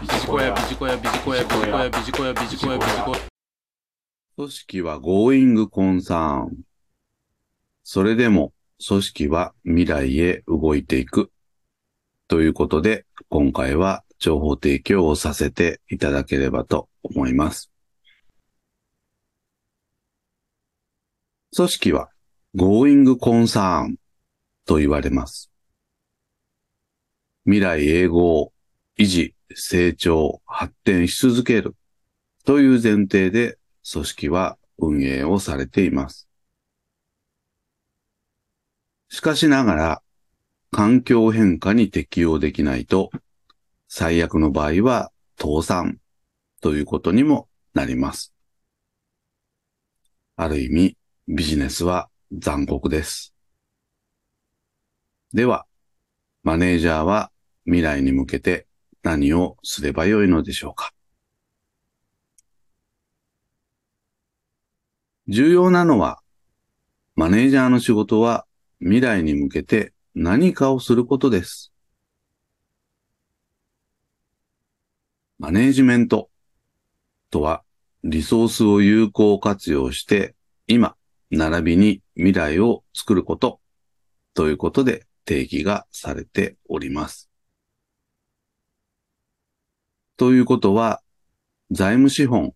ビジコヤ、ビジコヤ、ビジコヤ、ビジコヤ、ビジコヤ、ビジコヤ、ビジコヤ。組織は Going Concern。それでも組織は未来へ動いていく。ということで、今回は情報提供をさせていただければと思います。組織は Going Concern と言われます。未来永劫、維持、成長、発展し続けるという前提で組織は運営をされています。しかしながら、環境変化に適応できないと、最悪の場合は倒産ということにもなります。ある意味、ビジネスは残酷です。では、マネージャーは未来に向けて何をすればよいのでしょうか重要なのは、マネージャーの仕事は未来に向けて何かをすることです。マネージメントとは、リソースを有効活用して、今、並びに未来を作ることということで定義がされております。ということは、財務資本、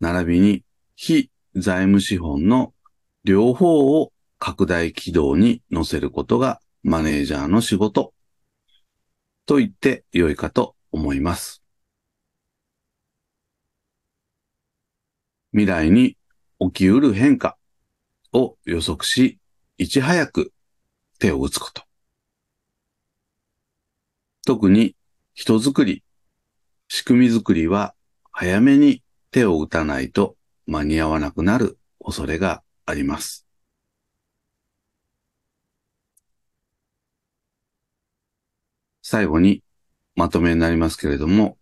並びに非財務資本の両方を拡大軌道に乗せることがマネージャーの仕事と言って良いかと思います。未来に起きうる変化を予測し、いち早く手を打つこと。特に人づくり、仕組みづくりは早めに手を打たないと間に合わなくなる恐れがあります。最後にまとめになりますけれども、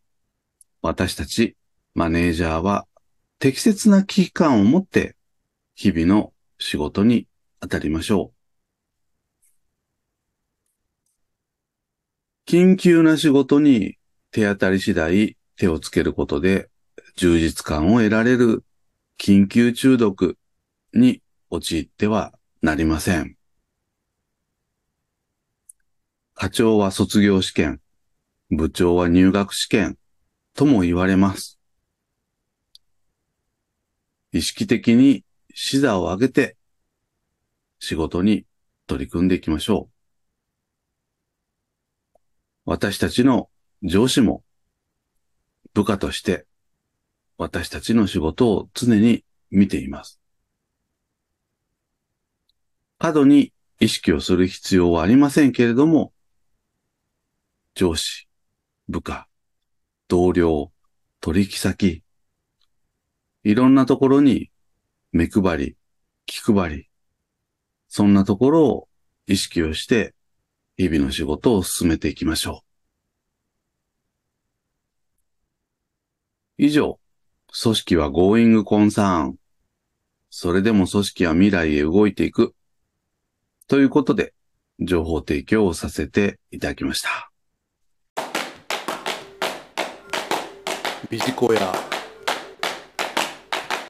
私たちマネージャーは適切な危機感を持って日々の仕事に当たりましょう。緊急な仕事に手当たり次第手をつけることで充実感を得られる緊急中毒に陥ってはなりません。課長は卒業試験、部長は入学試験とも言われます。意識的に視座を上げて仕事に取り組んでいきましょう。私たちの上司も部下として私たちの仕事を常に見ています。過度に意識をする必要はありませんけれども、上司、部下、同僚、取引先、いろんなところに目配り、気配り、そんなところを意識をして日々の仕事を進めていきましょう。以上、組織はゴーイングコンサーン。それでも組織は未来へ動いていく。ということで、情報提供をさせていただきました。ビジコヤ、